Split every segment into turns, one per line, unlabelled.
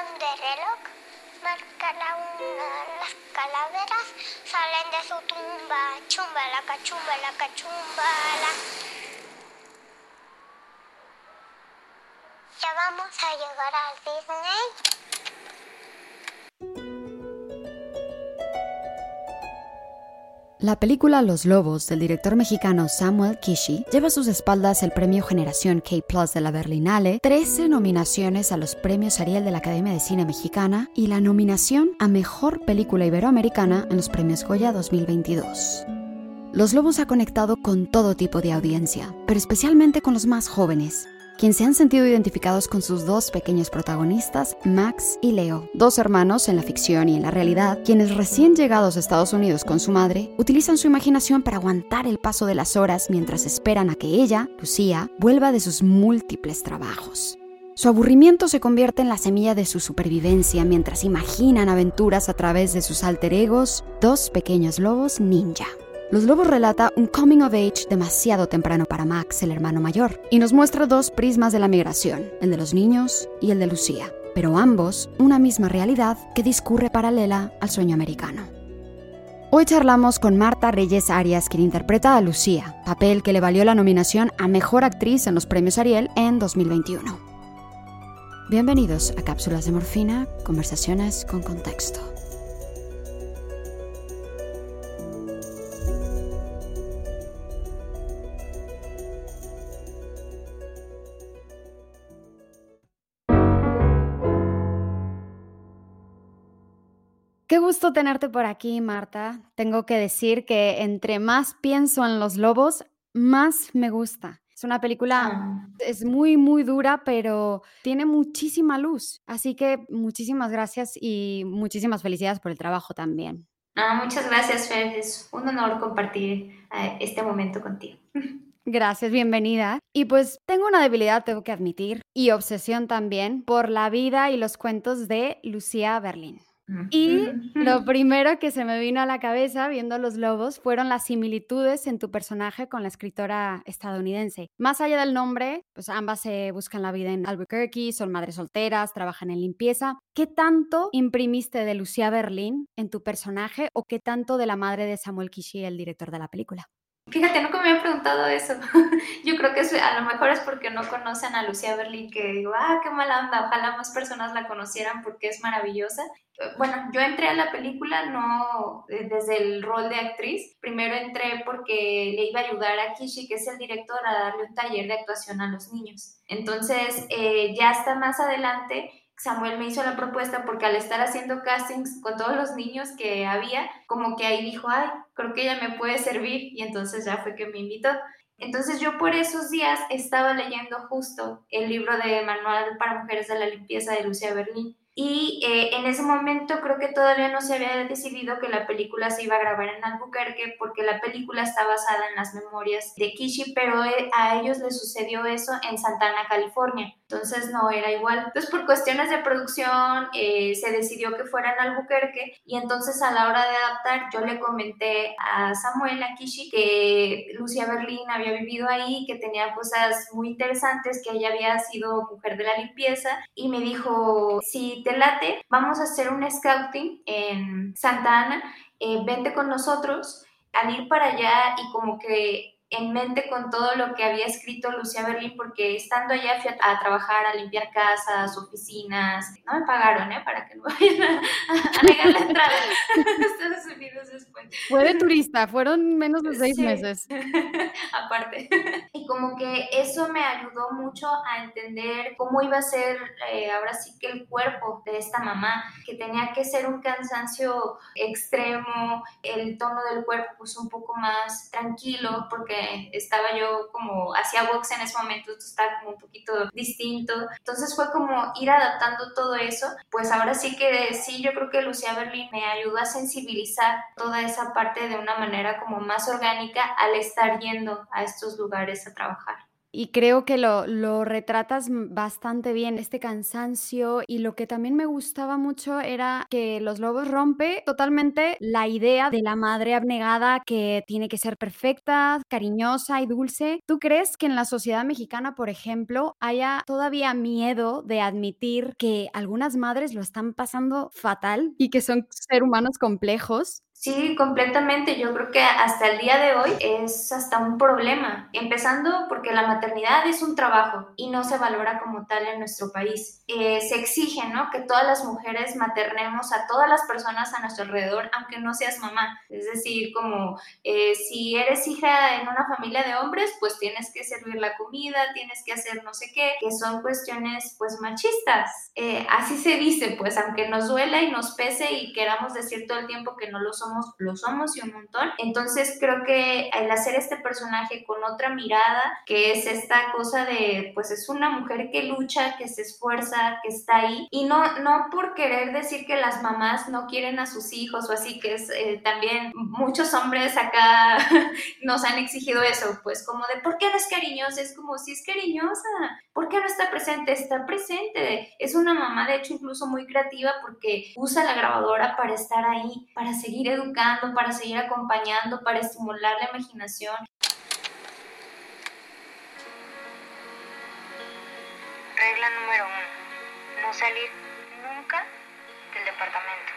de reloj marca la una. Las calaveras salen de su tumba. Chumba la cachumba la cachumba la. Ya vamos a llegar al Disney.
La película Los Lobos del director mexicano Samuel Kishi lleva a sus espaldas el premio Generación K Plus de la Berlinale, 13 nominaciones a los premios Ariel de la Academia de Cine Mexicana y la nominación a Mejor Película Iberoamericana en los premios Goya 2022. Los Lobos ha conectado con todo tipo de audiencia, pero especialmente con los más jóvenes, quienes se han sentido identificados con sus dos pequeños protagonistas, Max y Leo, dos hermanos en la ficción y en la realidad, quienes recién llegados a Estados Unidos con su madre, utilizan su imaginación para aguantar el paso de las horas mientras esperan a que ella, Lucía, vuelva de sus múltiples trabajos. Su aburrimiento se convierte en la semilla de su supervivencia mientras imaginan aventuras a través de sus alter egos, dos pequeños lobos ninja. Los Lobos relata un coming of age demasiado temprano para Max, el hermano mayor, y nos muestra dos prismas de la migración, el de los niños y el de Lucía, pero ambos una misma realidad que discurre paralela al sueño americano. Hoy charlamos con Marta Reyes Arias, quien interpreta a Lucía, papel que le valió la nominación a Mejor Actriz en los Premios Ariel en 2021. Bienvenidos a Cápsulas de Morfina, conversaciones con contexto. Qué gusto tenerte por aquí, Marta. Tengo que decir que entre más pienso en los lobos, más me gusta. Es una película,
Ah.
es muy, muy dura, pero tiene muchísima luz. Así que muchísimas gracias y muchísimas felicidades por el trabajo también.
Ah, muchas gracias, Fer. Es un honor compartir eh, este momento contigo.
Gracias, bienvenida. Y pues tengo una debilidad, tengo que admitir, y obsesión también por la vida y los cuentos de Lucía Berlín. Y lo primero que se me vino a la cabeza viendo Los Lobos fueron las similitudes en tu personaje con la escritora estadounidense. Más allá del nombre, pues ambas se buscan la vida en Albuquerque, son madres solteras, trabajan en limpieza. ¿Qué tanto imprimiste de Lucía Berlín en tu personaje o qué tanto de la madre de Samuel Kishi, el director de la película?
Fíjate, nunca me había preguntado eso. Yo creo que a lo mejor es porque no conocen a Lucía Berlín, que digo, ah, qué mala onda, ojalá más personas la conocieran porque es maravillosa. Bueno, yo entré a la película no eh, desde el rol de actriz. Primero entré porque le iba a ayudar a Kishi, que es el director, a darle un taller de actuación a los niños. Entonces, eh, ya hasta más adelante Samuel me hizo la propuesta porque al estar haciendo castings con todos los niños que había, como que ahí dijo, ay, creo que ella me puede servir y entonces ya fue que me invitó. Entonces yo por esos días estaba leyendo justo el libro de Manual para Mujeres de la Limpieza de Lucia Berlín. Y eh, en ese momento creo que todavía no se había decidido que la película se iba a grabar en Albuquerque porque la película está basada en las memorias de Kishi, pero eh, a ellos les sucedió eso en Santana, California. Entonces no era igual. Entonces por cuestiones de producción eh, se decidió que fuera en Albuquerque y entonces a la hora de adaptar yo le comenté a Samuel, a Kishi, que Lucia Berlín había vivido ahí, que tenía cosas muy interesantes, que ella había sido mujer de la limpieza y me dijo, si te late, vamos a hacer un scouting en Santa Ana, eh, vente con nosotros al ir para allá y como que en mente con todo lo que había escrito Lucía Berlín, porque estando allá fui a, a trabajar, a limpiar casas, oficinas. No me pagaron, ¿eh? Para que no vayan a, a negar la entrada a Estados Unidos después.
Fue de turista, fueron menos de seis
Sí.
meses.
Aparte. Como que eso me ayudó mucho a entender cómo iba a ser eh, ahora sí que el cuerpo de esta mamá, que tenía que ser un cansancio extremo, el tono del cuerpo pues un poco más tranquilo, porque estaba yo como hacía box en ese momento, esto estaba como un poquito distinto. Entonces fue como ir adaptando todo eso. Pues ahora sí que sí, yo creo que Lucía Berlín me ayudó a sensibilizar toda esa parte de una manera como más orgánica al estar yendo a estos lugares a
y creo que lo, lo, retratas bastante bien, este cansancio y lo que también me gustaba mucho era que Los Lobos rompe totalmente la idea de la madre abnegada que tiene que ser perfecta, cariñosa y dulce. ¿Tú crees que en la sociedad mexicana, por ejemplo, haya todavía miedo de admitir que algunas madres lo están pasando fatal y que son seres humanos complejos?
Sí, completamente. Yo creo que hasta el día de hoy es hasta un problema. Empezando porque la maternidad es un trabajo y no se valora como tal en nuestro país. Eh, se exige, ¿no? Que todas las mujeres maternemos a todas las personas a nuestro alrededor, aunque no seas mamá. Es decir, como eh, si eres hija en una familia de hombres, pues tienes que servir la comida, tienes que hacer no sé qué, que son cuestiones pues machistas. Eh, así se dice, pues aunque nos duela y nos pese y queramos decir todo el tiempo que no lo somos lo somos y un montón. Entonces creo que el hacer este personaje con otra mirada, que es esta cosa de, pues es una mujer que lucha, que se esfuerza, que está ahí, y no, no por querer decir que las mamás no quieren a sus hijos o así, que es eh, también muchos hombres acá nos han exigido eso, pues como de, ¿por qué no es cariñosa? Es como, si es cariñosa, ¿por qué no está presente? Está presente. Es una mamá, de hecho, incluso muy creativa porque usa la grabadora para estar ahí, para seguir educando educando, para seguir acompañando, para estimular la imaginación.
Regla número uno, no salir nunca del departamento.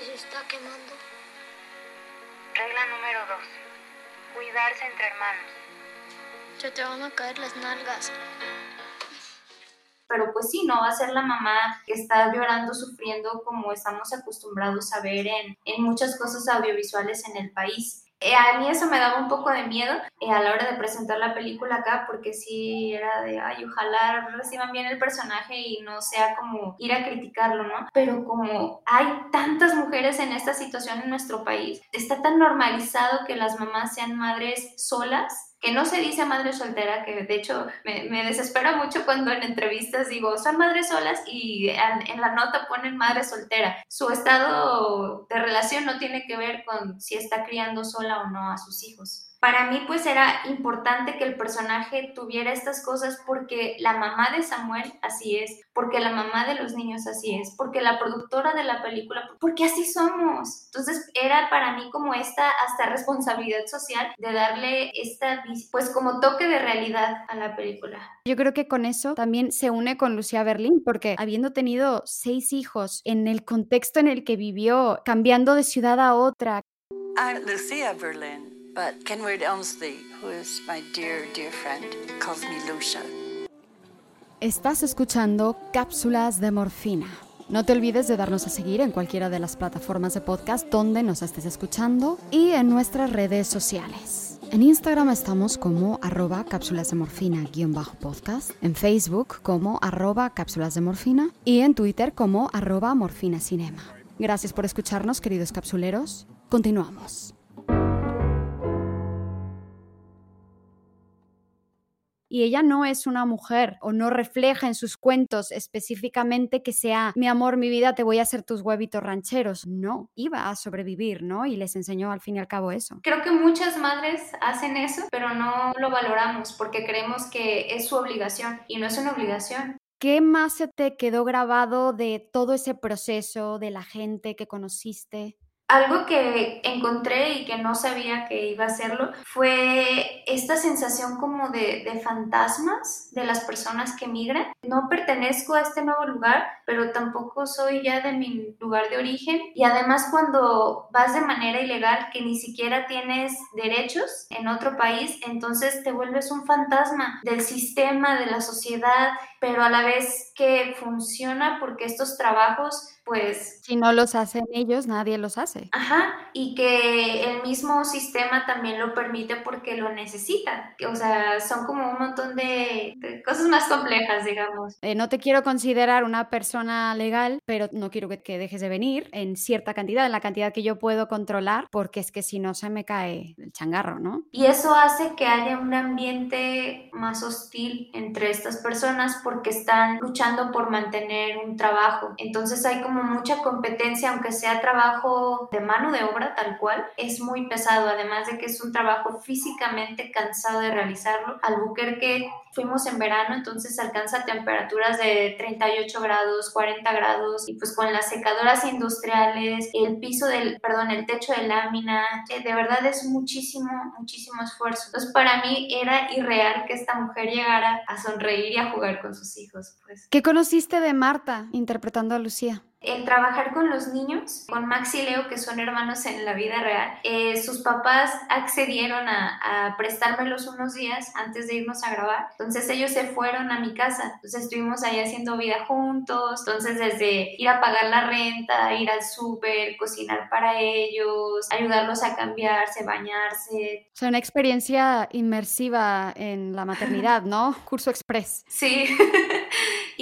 ¿Y se está quemando?
Regla número dos, cuidarse entre hermanos.
Se te van a caer las nalgas
pero pues sí, no va a ser la mamá que está llorando, sufriendo como estamos acostumbrados a ver en, en muchas cosas audiovisuales en el país. Eh, a mí eso me daba un poco de miedo eh, a la hora de presentar la película acá, porque sí era de, ay, ojalá reciban bien el personaje y no sea como ir a criticarlo, ¿no? Pero como hay tantas mujeres en esta situación en nuestro país, está tan normalizado que las mamás sean madres solas que no se dice madre soltera, que de hecho me, desespera mucho cuando en entrevistas digo, son madres solas y en, la nota ponen madre soltera. Su estado de relación no tiene que ver con si está criando sola o no a sus hijos para mí pues era importante que el personaje tuviera estas cosas porque la mamá de Samuel así es, porque la mamá de los niños así es, porque la productora de la película, porque así somos. Entonces era para mí como esta hasta responsabilidad social de darle esta pues como toque de realidad a la película.
Yo creo que con eso también se une con Lucía Berlín porque habiendo tenido seis hijos en el contexto en el que vivió, cambiando de ciudad a otra.
Lucía Berlin but Kenward Elmsley, who is my dear, dear friend, calls me Lucia.
Estás escuchando Cápsulas de Morfina. No te olvides de darnos a seguir en cualquiera de las plataformas de podcast donde nos estés escuchando y en nuestras redes sociales. En Instagram estamos como arroba cápsulas de morfina podcast, en Facebook como arroba cápsulas de morfina y en Twitter como arroba morfina cinema. Gracias por escucharnos, queridos capsuleros. Continuamos. Y ella no es una mujer o no refleja en sus cuentos específicamente que sea mi amor, mi vida, te voy a hacer tus huevitos rancheros. No, iba a sobrevivir, ¿no? Y les enseñó al fin y al cabo eso.
Creo que muchas madres hacen eso, pero no lo valoramos porque creemos que es su obligación y no es una obligación.
¿Qué más se te quedó grabado de todo ese proceso, de la gente que conociste?
Algo que encontré y que no sabía que iba a hacerlo fue esta sensación como de, de, fantasmas de las personas que migran. No pertenezco a este nuevo lugar, pero tampoco soy ya de mi lugar de origen. Y además cuando vas de manera ilegal, que ni siquiera tienes derechos en otro país, entonces te vuelves un fantasma del sistema, de la sociedad, pero a la vez que funciona porque estos trabajos pues...
Si no los hacen ellos, nadie los hace.
Ajá, y que el mismo sistema también lo permite porque lo necesita. O sea, son como un montón de, cosas más complejas, digamos. digamos.
Eh, no te quiero considerar una persona legal, pero no quiero que, que dejes de venir en cierta cantidad, en la cantidad que yo puedo controlar, porque es que si no se me cae el changarro, ¿no?
Y eso hace que haya un ambiente más hostil entre estas personas porque están luchando por mantener un trabajo. Entonces hay como mucha competencia, aunque sea trabajo de mano de obra tal cual, es muy pesado, además de que es un trabajo físicamente cansado de realizarlo. Albuquerque fuimos en verano, entonces alcanza temperaturas de 38 grados, 40 grados y pues con las secadoras industriales, el piso del, perdón, el techo de lámina, de verdad es muchísimo, muchísimo esfuerzo. Entonces para mí era irreal que esta mujer llegara a sonreír y a jugar con sus Pues.
¿Qué conociste de Marta interpretando a Lucía?
El trabajar con los niños, con Max y Leo, que son hermanos en la vida real, eh, sus papás accedieron a, a, prestármelos unos días antes de irnos a grabar. Entonces ellos se fueron a mi casa. Entonces estuvimos ahí haciendo vida juntos. Entonces desde ir a pagar la renta, ir al súper, cocinar para ellos, ayudarlos a cambiarse, bañarse.
O sea, una experiencia inmersiva en la maternidad, ¿no? Curso express.
Sí.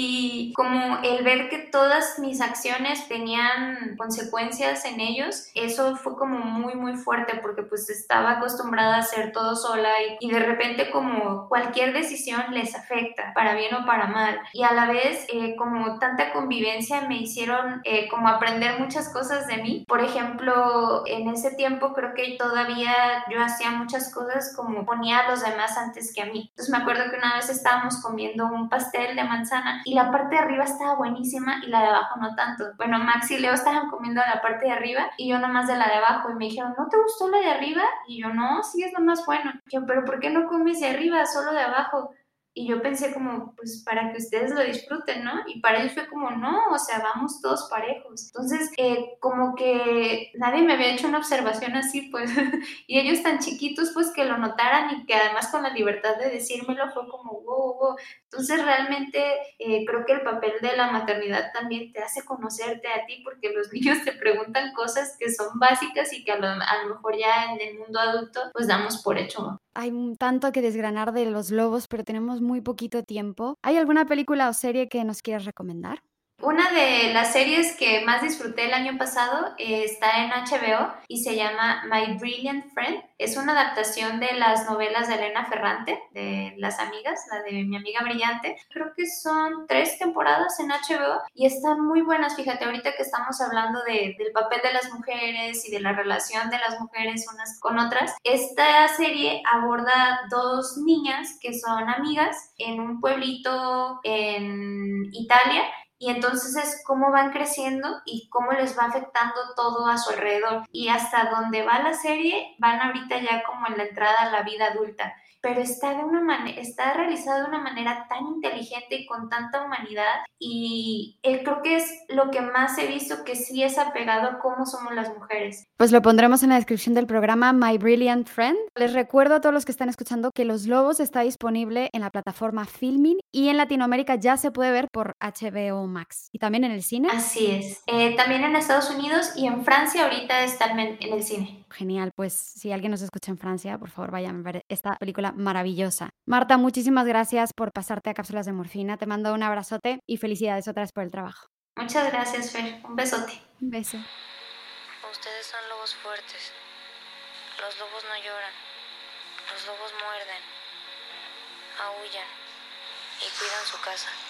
Y como el ver que todas mis acciones tenían consecuencias en ellos, eso fue como muy muy fuerte porque pues estaba acostumbrada a hacer todo sola y, y de repente como cualquier decisión les afecta, para bien o para mal. Y a la vez eh, como tanta convivencia me hicieron eh, como aprender muchas cosas de mí. Por ejemplo, en ese tiempo creo que todavía yo hacía muchas cosas como ponía a los demás antes que a mí. Entonces me acuerdo que una vez estábamos comiendo un pastel de manzana y la parte de arriba estaba buenísima y la de abajo no tanto. Bueno, Max y Leo estaban comiendo la parte de arriba y yo nomás de la de abajo y me dijeron, ¿no te gustó la de arriba? Y yo, no, sí es lo más bueno. Y yo, pero ¿por qué no comes de arriba, solo de abajo? Y yo pensé como, pues para que ustedes lo disfruten, ¿no? Y para ellos fue como, no, o sea, vamos todos parejos. Entonces, eh, como que nadie me había hecho una observación así, pues, y ellos tan chiquitos, pues que lo notaran y que además con la libertad de decírmelo fue como, wow, wow. Entonces, realmente eh, creo que el papel de la maternidad también te hace conocerte a ti, porque los niños te preguntan cosas que son básicas y que a lo, a lo mejor ya en el mundo adulto, pues damos por hecho.
Hay tanto que desgranar de los lobos, pero tenemos muy poquito tiempo. ¿Hay alguna película o serie que nos quieras recomendar?
Una de las series que más disfruté el año pasado eh, está en HBO y se llama My Brilliant Friend. Es una adaptación de las novelas de Elena Ferrante, de Las Amigas, la de Mi Amiga Brillante. Creo que son tres temporadas en HBO y están muy buenas. Fíjate, ahorita que estamos hablando de, del papel de las mujeres y de la relación de las mujeres unas con otras, esta serie aborda dos niñas que son amigas en un pueblito en Italia y entonces es cómo van creciendo y cómo les va afectando todo a su alrededor. Y hasta donde va la serie, van ahorita ya como en la entrada a la vida adulta pero está, de una manera, está realizado de una manera tan inteligente y con tanta humanidad y creo que es lo que más he visto que sí es apegado a cómo somos las mujeres.
Pues lo pondremos en la descripción del programa My Brilliant Friend. Les recuerdo a todos los que están escuchando que Los Lobos está disponible en la plataforma Filmin y en Latinoamérica ya se puede ver por HBO Max y también en el cine.
Así es. Eh, también en Estados Unidos y en Francia ahorita están en, en el cine.
Genial, pues si alguien nos escucha en Francia, por favor vayan a ver esta película maravillosa. Marta, muchísimas gracias por pasarte a Cápsulas de Morfina. Te mando un abrazote y felicidades otra vez por el trabajo.
Muchas gracias, Fer. Un besote.
Un beso.
Ustedes son lobos fuertes. Los lobos no lloran. Los lobos muerden, aullan y cuidan su casa.